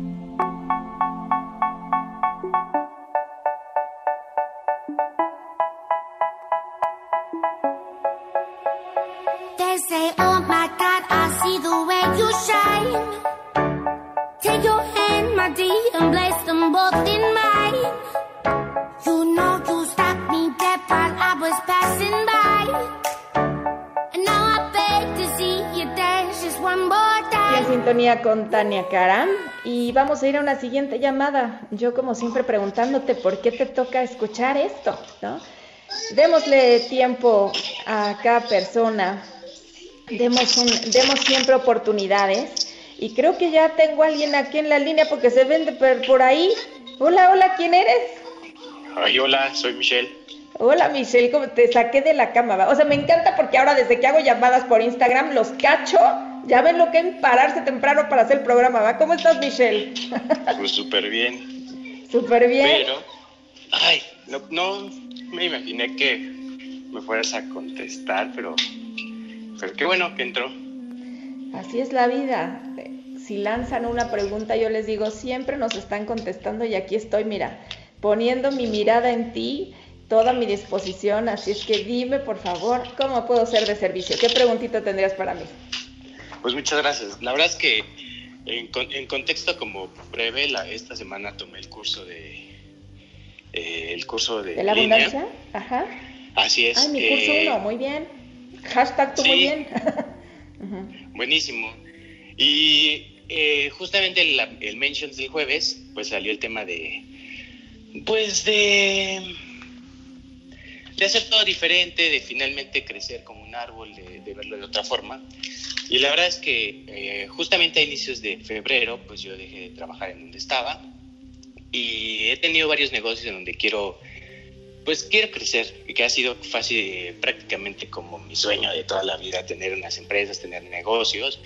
S2: Y vamos a ir a una siguiente llamada. Yo como siempre preguntándote por qué te toca escuchar esto, ¿no? Démosle tiempo a cada persona, demos, siempre oportunidades y creo que ya tengo a alguien aquí en la línea porque se vende por ahí. Hola, hola, ¿quién eres?
S6: Ay, hola, soy Michelle.
S2: Hola Michelle, como te saqué de la cama. O sea, me encanta porque ahora desde que hago llamadas por Instagram los cacho ya ven lo que es pararse temprano para hacer el programa, ¿va? ¿Cómo estás, Michelle?
S6: Pues súper bien.
S2: Súper bien.
S6: Pero, ay, no, no me imaginé que me fueras a contestar, pero, pero qué bueno que entró.
S2: Así es la vida. Si lanzan una pregunta, yo les digo, siempre nos están contestando y aquí estoy, mira, poniendo mi mirada en ti, toda mi disposición, así es que dime, por favor, ¿cómo puedo ser de servicio? ¿Qué preguntita tendrías para mí?
S6: Pues muchas gracias. La verdad es que en, contexto como breve, la, esta semana tomé el curso de eh, el curso de,
S2: ¿De la abundancia. Ajá.
S6: Así es.
S2: Ay, mi curso uno, muy bien. Hashtag tú muy bien.
S6: Buenísimo. Y eh, justamente el, el Mentions del jueves, pues salió el tema de, pues de, de hacer todo diferente, de finalmente crecer como un árbol, de, de verlo de otra forma. Y la verdad es que eh, justamente a inicios de febrero, pues yo dejé de trabajar en donde estaba y he tenido varios negocios en donde quiero, pues quiero crecer que ha sido fácil, prácticamente como mi sueño de toda la vida, tener unas empresas, tener negocios,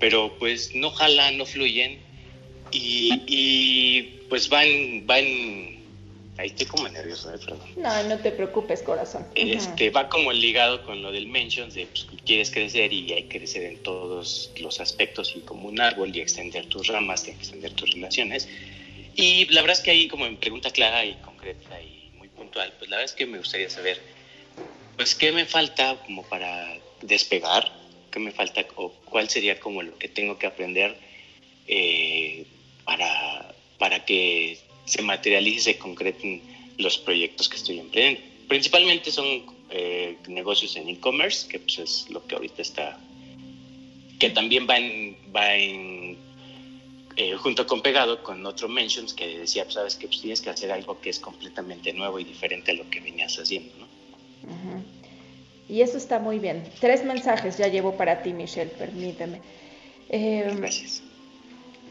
S6: pero pues no jalan, no fluyen y, y pues van, van Ahí estoy como nervioso, ¿eh? perdón.
S2: No, no te preocupes, corazón.
S6: Este, va como ligado con lo del mentions, de pues, quieres crecer y hay que crecer en todos los aspectos y como un árbol y extender tus ramas, y extender tus relaciones. Y la verdad es que ahí como en pregunta clara y concreta y muy puntual, pues la verdad es que me gustaría saber, pues qué me falta como para despegar, qué me falta o cuál sería como lo que tengo que aprender eh, para, para que se materialice, se concreten los proyectos que estoy emprendiendo. Principalmente son eh, negocios en e-commerce, que pues es lo que ahorita está, que también va en, va en eh, junto con pegado con otro mentions que decía, pues, sabes que pues, tienes que hacer algo que es completamente nuevo y diferente a lo que venías haciendo, ¿no?
S2: Y eso está muy bien. Tres mensajes ya llevo para ti, Michelle, permíteme.
S6: Eh, Gracias.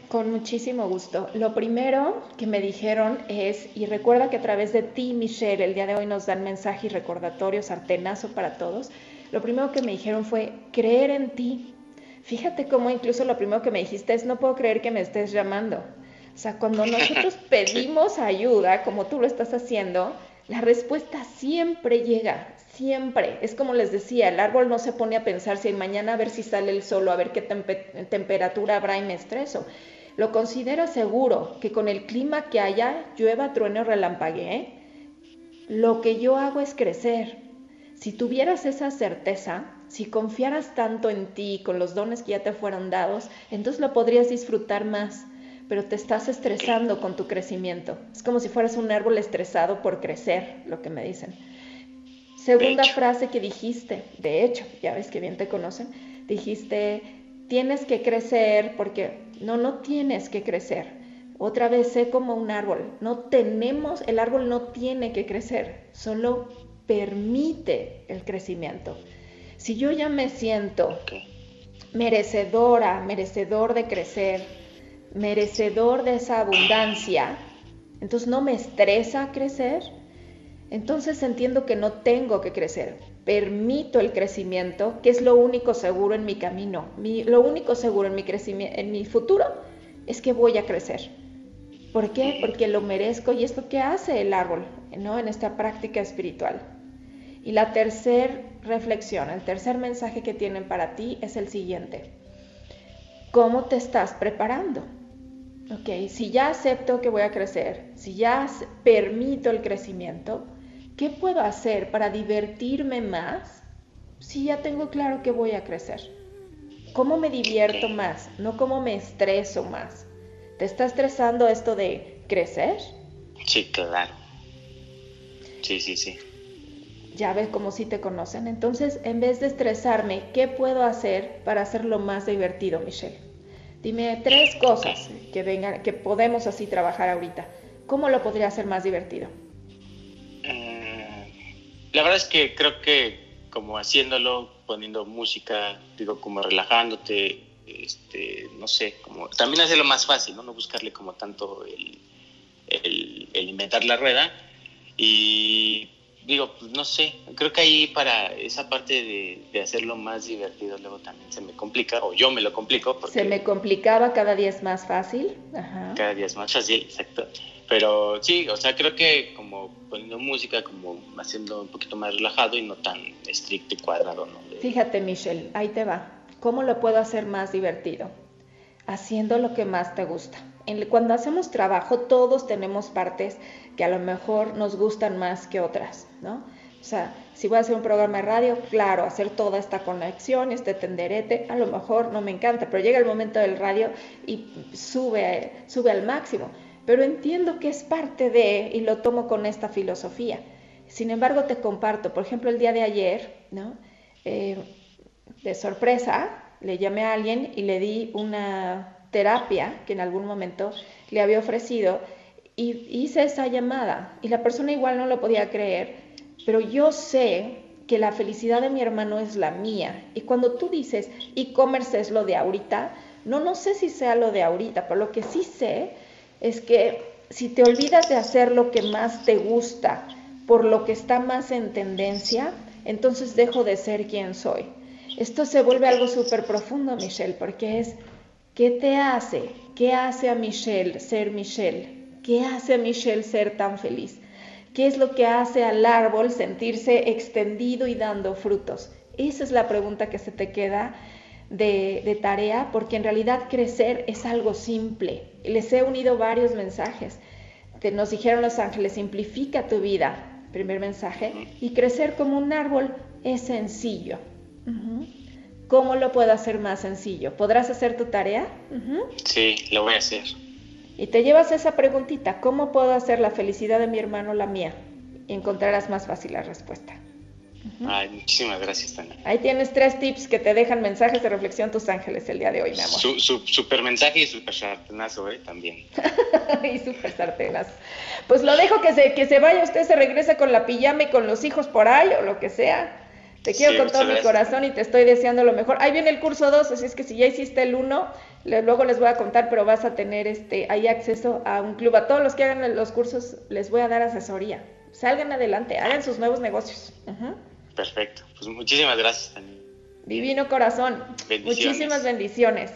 S2: Con muchísimo gusto. Lo primero que me dijeron es, y recuerda que a través de ti, Michelle, el día de hoy nos dan mensaje y recordatorio, sartenazo para todos. Lo primero que me dijeron fue creer en ti. Fíjate cómo incluso lo primero que me dijiste es, no puedo creer que me estés llamando. O sea, cuando nosotros pedimos ayuda, como tú lo estás haciendo, La respuesta siempre llega, siempre. Es como les decía, el árbol no se pone a pensar si mañana a ver si sale el sol o a ver qué temperatura habrá y me estreso. Lo considero seguro que con el clima que haya, llueva, trueno, relampaguee. Lo que yo hago es crecer. Si tuvieras esa certeza, si confiaras tanto en ti, con los dones que ya te fueron dados, entonces lo podrías disfrutar más pero te estás estresando con tu crecimiento. Es como si fueras un árbol estresado por crecer, lo que me dicen. Segunda frase que dijiste, de hecho, ya ves que bien te conocen, dijiste, tienes que crecer porque no, no tienes que crecer. Otra vez sé como un árbol, no tenemos, el árbol no tiene que crecer, solo permite el crecimiento. Si yo ya me siento merecedora, merecedor de crecer, merecedor de esa abundancia, entonces no me estresa crecer, entonces entiendo que no tengo que crecer, permito el crecimiento, que es lo único seguro en mi camino, lo único seguro en mi, crecimiento, en mi futuro es que voy a crecer. ¿Por qué? Porque lo merezco y es lo que hace el árbol, ¿no? En esta práctica espiritual. Y la tercera reflexión, el tercer mensaje que tienen para ti es el siguiente. ¿Cómo te estás preparando? Ok, si ya acepto que voy a crecer, si ya permito el crecimiento, ¿qué puedo hacer para divertirme más si ya tengo claro que voy a crecer? ¿Cómo me divierto más? No cómo me estreso más. ¿Te está estresando esto de crecer?
S6: Sí, claro. Sí, sí, sí.
S2: Ya ves cómo sí te conocen. Entonces, en vez de estresarme, ¿qué puedo hacer para hacerlo más divertido, Michelle? Dime tres cosas que vengan, que podemos así trabajar ahorita. ¿Cómo lo podría hacer más divertido?
S6: La verdad es que creo que como haciéndolo, poniendo música, digo, como relajándote, este, no sé, como también hacerlo más fácil, ¿no? No buscarle como tanto el, el inventar la rueda. Y digo, pues no sé, creo que ahí para esa parte de, hacerlo más divertido luego también se me complica, o yo me lo complico.
S2: Porque se me complicaba, cada día es más fácil.
S6: Cada día es más fácil, exacto. Pero sí, o sea, creo que como poniendo música, como haciendo un poquito más relajado y no tan estricto y cuadrado. ¿no?
S2: Fíjate, Michelle, ahí te va. ¿Cómo lo puedo hacer más divertido? Haciendo lo que más te gusta cuando hacemos trabajo todos tenemos partes que a lo mejor nos gustan más que otras, ¿no? O sea, si voy a hacer un programa de radio, claro, hacer toda esta conexión, este tenderete, a lo mejor no me encanta, pero llega el momento del radio y sube, sube al máximo. Pero entiendo que es parte de, y lo tomo con esta filosofía. Sin embargo, te comparto, por ejemplo, el día de ayer, ¿no? Eh, de sorpresa, le llamé a alguien y le di una terapia que en algún momento le había ofrecido y hice esa llamada y la persona igual no lo podía creer, pero yo sé que la felicidad de mi hermano es la mía. Y cuando tú dices e-commerce es lo de ahorita, no, no sé si sea lo de ahorita, pero lo que sí sé es que si te olvidas de hacer lo que más te gusta por lo que está más en tendencia, entonces dejo de ser quien soy. Esto se vuelve algo súper profundo, Michelle, porque es ¿Qué te hace? ¿Qué hace a Michelle ser Michelle? ¿Qué hace a Michelle ser tan feliz? ¿Qué es lo que hace al árbol sentirse extendido y dando frutos? Esa es la pregunta que se te queda de, tarea, porque en realidad crecer es algo simple. Les he unido varios mensajes. Te, nos dijeron los ángeles, simplifica tu vida, primer mensaje, y crecer como un árbol es sencillo. ¿Cómo lo puedo hacer más sencillo? ¿Podrás hacer tu tarea?
S6: Sí, lo voy a hacer.
S2: Y te llevas esa preguntita, ¿cómo puedo hacer la felicidad de mi hermano la mía? Y encontrarás más fácil la respuesta.
S6: Ay, muchísimas gracias, Tania.
S2: Ahí tienes tres tips que te dejan mensajes de reflexión tus ángeles el día de hoy, mi amor.
S6: Su, super mensaje y super sartenazo, ¿eh? También.
S2: y super sartenazo. Pues lo dejo que se, que se vaya, usted se regrese con la pijama y con los hijos por ahí o lo que sea. Te quiero con todo mi corazón y te estoy deseando lo mejor. Ahí viene el curso 2, así es que si ya hiciste el 1, luego les voy a contar, pero vas a tener este ahí acceso a un club. A todos los que hagan los cursos les voy a dar asesoría. Salgan adelante, hagan sus nuevos negocios.
S6: Perfecto. Pues muchísimas gracias,
S2: Divino corazón. Muchísimas bendiciones.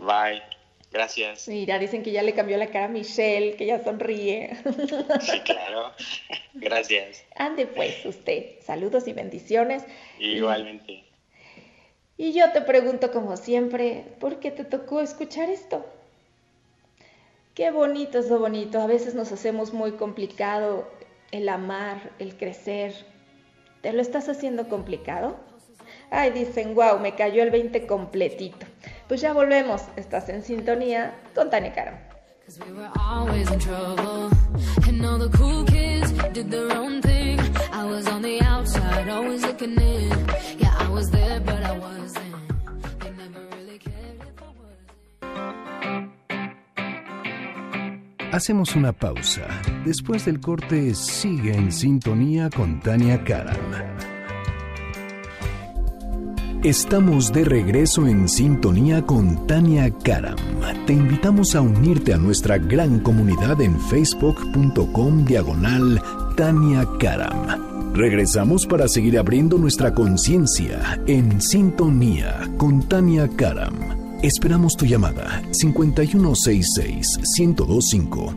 S6: Bye. Gracias.
S2: Mira, dicen que ya le cambió la cara a Michelle, que ya sonríe.
S6: Sí, claro. Gracias.
S2: Ande pues usted. Saludos y bendiciones.
S6: Igualmente.
S2: Y yo te pregunto como siempre, ¿por qué te tocó escuchar esto? Qué bonito es lo bonito. A veces nos hacemos muy complicado el amar, el crecer. ¿Te lo estás haciendo complicado? Ay, dicen, wow, me cayó el 20 completito. Pues ya volvemos. Estás en sintonía con Tania Karam.
S4: Hacemos una pausa. Después del corte, sigue en sintonía con Tania Karam. Estamos de regreso en sintonía con Tania Karam. Te invitamos a unirte a nuestra gran comunidad en facebook.com diagonal Tania Karam. Regresamos para seguir abriendo nuestra conciencia en sintonía con Tania Karam. Esperamos tu llamada 5166-1025.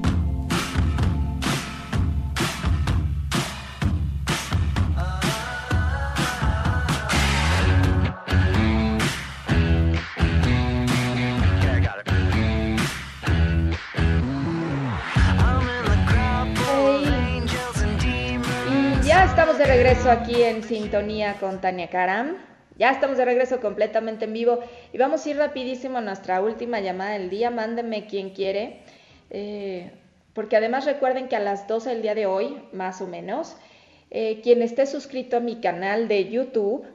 S2: Y ya estamos de regreso aquí en sintonía con Tania Karam. Ya estamos de regreso completamente en vivo y vamos a ir rapidísimo a nuestra última llamada del día. Mándenme quien quiere, eh, porque además recuerden que a las 12 del día de hoy, más o menos, eh, quien esté suscrito a mi canal de YouTube,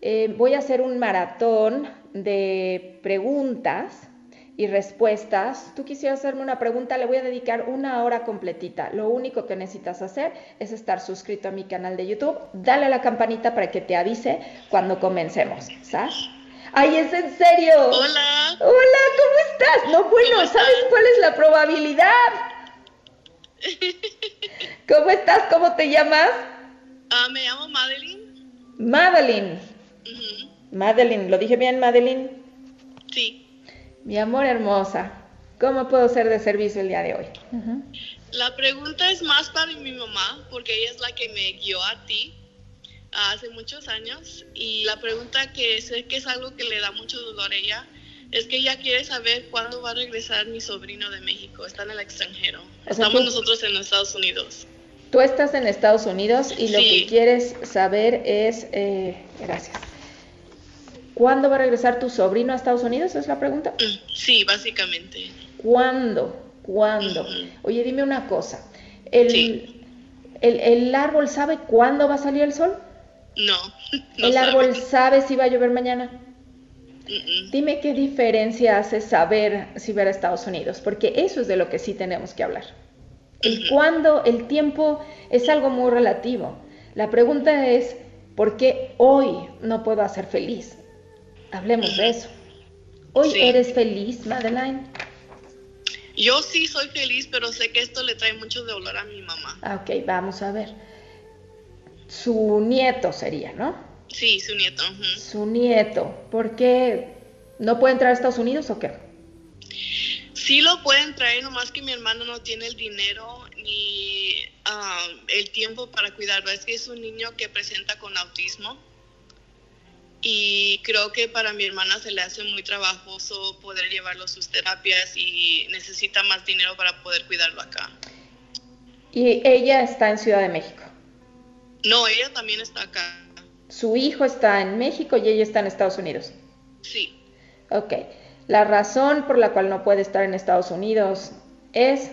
S2: eh, voy a hacer un maratón de preguntas y respuestas. Tú quisieras hacerme una pregunta, le voy a dedicar una hora completita. Lo único que necesitas hacer es estar suscrito a mi canal de YouTube. Dale a la campanita para que te avise cuando comencemos. ¿Sabes? ¡Ay, es en serio!
S7: Hola.
S2: Hola, ¿cómo estás? No, bueno, ¿sabes cuál es la probabilidad? ¿Cómo estás? ¿Cómo te llamas?
S7: Ah, me llamo Madeline.
S2: Madeline. Madeline, ¿lo dije bien, Madeline?
S7: Sí.
S2: Mi amor hermosa, ¿cómo puedo ser de servicio el día de hoy?
S7: La pregunta es más para mi mamá, porque ella es la que me guió a ti hace muchos años. Y la pregunta que sé que es algo que le da mucho dolor a ella, es que ella quiere saber cuándo va a regresar mi sobrino de México. Está en el extranjero.
S2: O sea,
S7: Estamos
S2: tú-
S7: nosotros en los Estados Unidos.
S2: Tú estás en Estados Unidos y lo
S7: Sí.
S2: que quieres saber es, eh, gracias, ¿cuándo va a regresar tu sobrino a Estados Unidos? ¿Es la pregunta?
S7: Mm, Sí, básicamente.
S2: ¿Cuándo? ¿Cuándo? Oye, dime una cosa. ¿El,
S7: Sí.
S2: el, el árbol sabe cuándo va a salir el sol?
S7: No. no
S2: ¿El árbol sabe si va a llover mañana? Dime qué diferencia hace saber si ver a Estados Unidos, porque eso es de lo que sí tenemos que hablar. El cuándo, el tiempo es algo muy relativo. La pregunta es, ¿por qué hoy no puedo hacer feliz? Hablemos de eso. ¿Hoy
S7: Sí.
S2: eres feliz, Madeline?
S7: Yo sí soy feliz, pero sé que esto le trae mucho dolor a mi mamá.
S2: Ah, ok, vamos a ver. Su nieto sería, ¿no?
S7: Sí, su nieto.
S2: Su nieto. ¿Por qué no puede entrar a Estados Unidos o qué?
S7: Sí lo pueden traer, nomás que mi hermano no tiene el dinero ni ah, el tiempo para cuidarlo. Es que es un niño que presenta con autismo y creo que para mi hermana se le hace muy trabajoso poder llevarlo a sus terapias y necesita más dinero para poder cuidarlo acá.
S2: Y ella está en Ciudad de México.
S7: No, ella también está acá.
S2: Su hijo está en México y ella está en Estados Unidos.
S7: Sí.
S2: Ok. La razón por la cual no puede estar en Estados Unidos es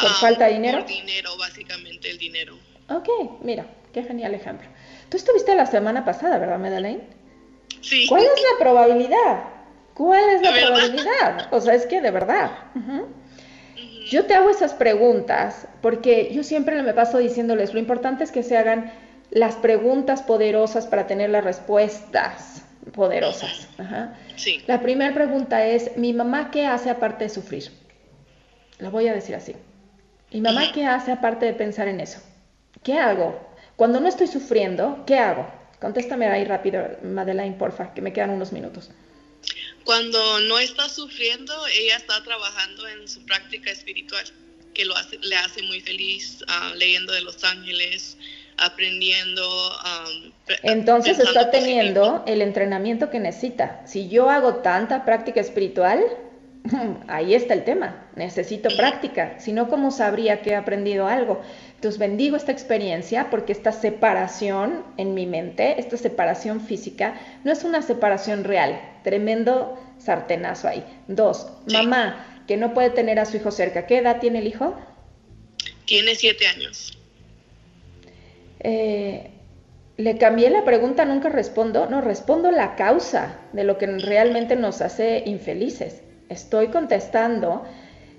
S2: por
S7: Ah,
S2: falta de dinero.
S7: Por dinero, básicamente el dinero.
S2: Ok, mira, qué genial ejemplo. Tú estuviste la semana pasada, ¿verdad, Madeleine?
S7: Sí.
S2: ¿Cuál es la probabilidad? ¿Cuál es la probabilidad? O sea, es que de verdad. Yo te hago esas preguntas porque yo siempre me paso diciéndoles, lo importante es que se hagan las preguntas poderosas para tener las respuestas poderosas. Ajá.
S7: Sí.
S2: La primera pregunta es, ¿mi mamá qué hace aparte de sufrir? Lo voy a decir así. ¿Mi mamá qué hace aparte de pensar en eso? ¿Qué hago? Cuando no estoy sufriendo, ¿qué hago? Contéstame ahí rápido, Madeleine, porfa, que me quedan unos minutos.
S7: Cuando no está sufriendo, ella está trabajando en su práctica espiritual, que lo hace, le hace muy feliz, ah, leyendo de los ángeles, aprendiendo.
S2: Entonces está teniendo el entrenamiento que necesita. Si yo hago tanta práctica espiritual, ahí está el tema. Necesito práctica. Si no, ¿cómo sabría que he aprendido algo? Entonces bendigo esta experiencia porque esta separación en mi mente, esta separación física, no es una separación real. Tremendo sartenazo ahí. Dos, mamá que no puede tener a su hijo cerca. ¿Qué edad tiene el hijo?
S7: Tiene siete años.
S2: Eh, le cambié la pregunta, nunca respondo. No, respondo la causa de lo que realmente nos hace infelices. Estoy contestando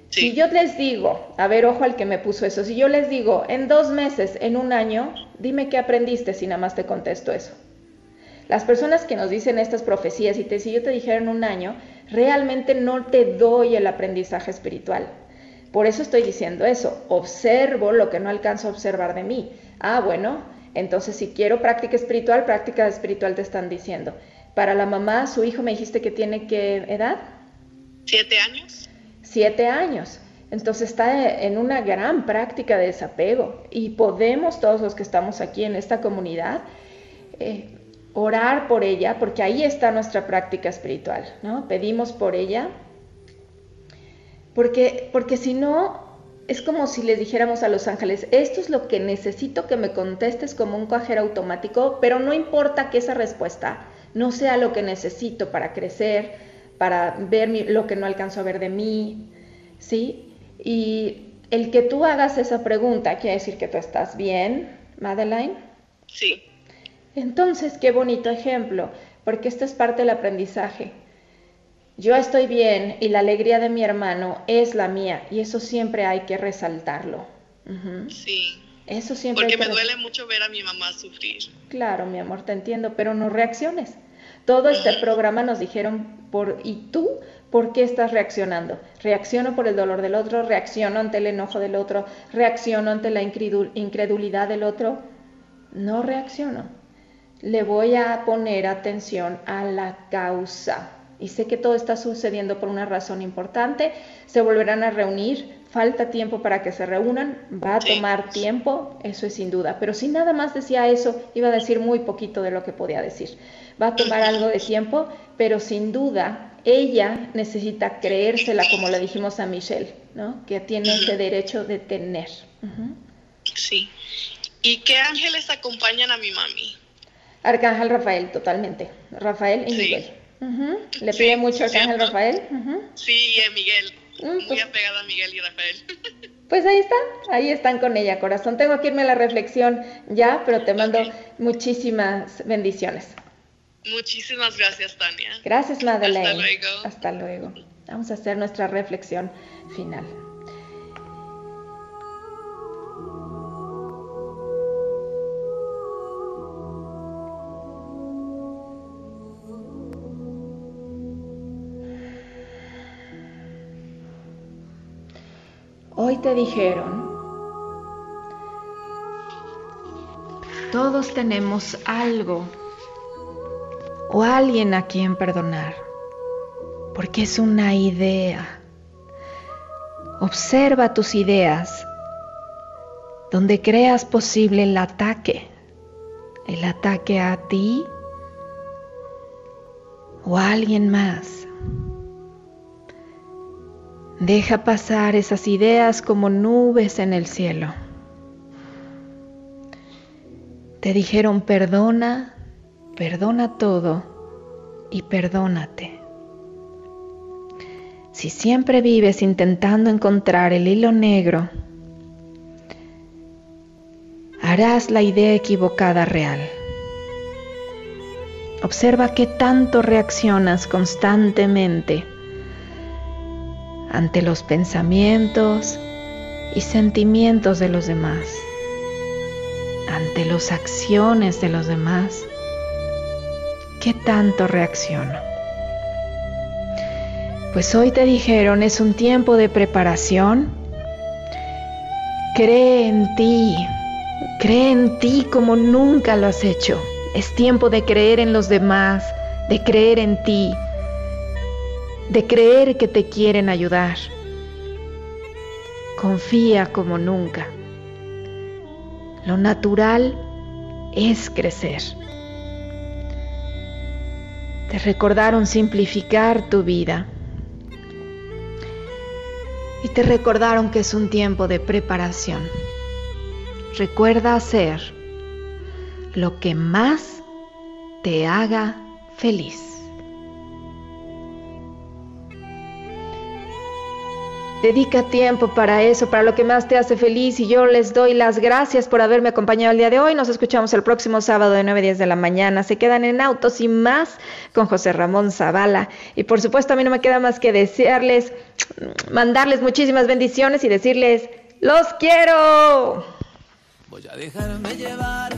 S2: si yo les digo, a ver, ojo al que me puso eso, si yo les digo, en dos meses, en un año, dime qué aprendiste si nada más te contesto eso. Las personas que nos dicen estas profecías y te, si yo te dijera en un año, realmente no te doy el aprendizaje espiritual. Por eso estoy diciendo eso, observo lo que no alcanzo a observar de mí. Ah, bueno, entonces si quiero práctica espiritual, práctica espiritual te están diciendo. Para la mamá, su hijo me dijiste que tiene qué edad?
S7: Siete años
S2: siete años. Entonces está en una gran práctica de desapego y podemos todos los que estamos aquí en esta comunidad eh, orar por ella porque ahí está nuestra práctica espiritual, ¿no? Pedimos por ella porque, porque si no es como si les dijéramos a los ángeles, esto es lo que necesito que me contestes como un cajero automático, pero no importa que esa respuesta no sea lo que necesito para crecer, para ver lo que no alcanzo a ver de mí, ¿sí? Y el que tú hagas esa pregunta quiere decir que tú estás bien, Madeline.
S7: Sí.
S2: Entonces, qué bonito ejemplo, porque esto es parte del aprendizaje. Yo estoy bien y la alegría de mi hermano es la mía y eso siempre hay que resaltarlo.
S7: Sí.
S2: Eso siempre.
S7: Porque me duele mucho ver a mi mamá sufrir.
S2: Claro, mi amor, te entiendo, pero no reacciones. Todo este programa nos dijeron, por, ¿y tú por qué estás reaccionando? Reacciono por el dolor del otro, reacciono ante el enojo del otro, reacciono ante la incredulidad del otro. No reacciono. Le voy a poner atención a la causa. Y sé que todo está sucediendo por una razón importante. Se volverán a reunir. Falta tiempo para que se reúnan. Va a tomar tiempo. Eso es sin duda. Pero si nada más decía eso, iba a decir muy poquito de lo que podía decir va a tomar algo de tiempo, pero sin duda ella necesita creérsela, como le dijimos a Michelle, ¿no? que tiene ese derecho de tener.
S7: Sí. ¿Y qué ángeles acompañan a mi mami?
S2: Arcángel Rafael, totalmente. Rafael y Miguel. ¿Le pide mucho Arcángel Rafael?
S7: Sí, Miguel. Mm, Muy pues apegada a Miguel y Rafael.
S2: Pues ahí están, ahí están con ella, corazón. Tengo que irme a la reflexión ya, pero te mando muchísimas bendiciones.
S7: Muchísimas gracias, Tania.
S2: Gracias, Madeleine.
S7: Hasta luego.
S2: Hasta luego. Vamos a hacer nuestra reflexión final. Hoy te dijeron, todos tenemos algo o alguien a quien perdonar, porque es una idea. Observa tus ideas donde creas posible el ataque, el ataque a ti o a alguien más. Deja pasar esas ideas como nubes en el cielo. Te dijeron perdona perdona todo y perdónate. Si siempre vives intentando encontrar el hilo negro, harás la idea equivocada real. Observa qué tanto reaccionas constantemente ante los pensamientos y sentimientos de los demás, ante las acciones de los demás ¿Qué tanto reacciono? Pues hoy te dijeron es un tiempo de preparación. Cree en ti, cree en ti como nunca lo has hecho. Es tiempo de creer en los demás, de creer en ti. De creer que te quieren ayudar. Confía como nunca. Lo natural es crecer. Te recordaron simplificar tu vida. Y te recordaron que es un tiempo de preparación. Recuerda hacer lo que más te haga feliz. Dedica tiempo para eso, para lo que más te hace feliz y yo les doy las gracias por haberme acompañado el día de hoy. Nos escuchamos el próximo sábado de 9 a 10 de la mañana. Se quedan en autos y más con José Ramón Zavala. Y por supuesto a mí no me queda más que desearles, mandarles muchísimas bendiciones y decirles, los quiero.
S1: Voy a dejarme llevar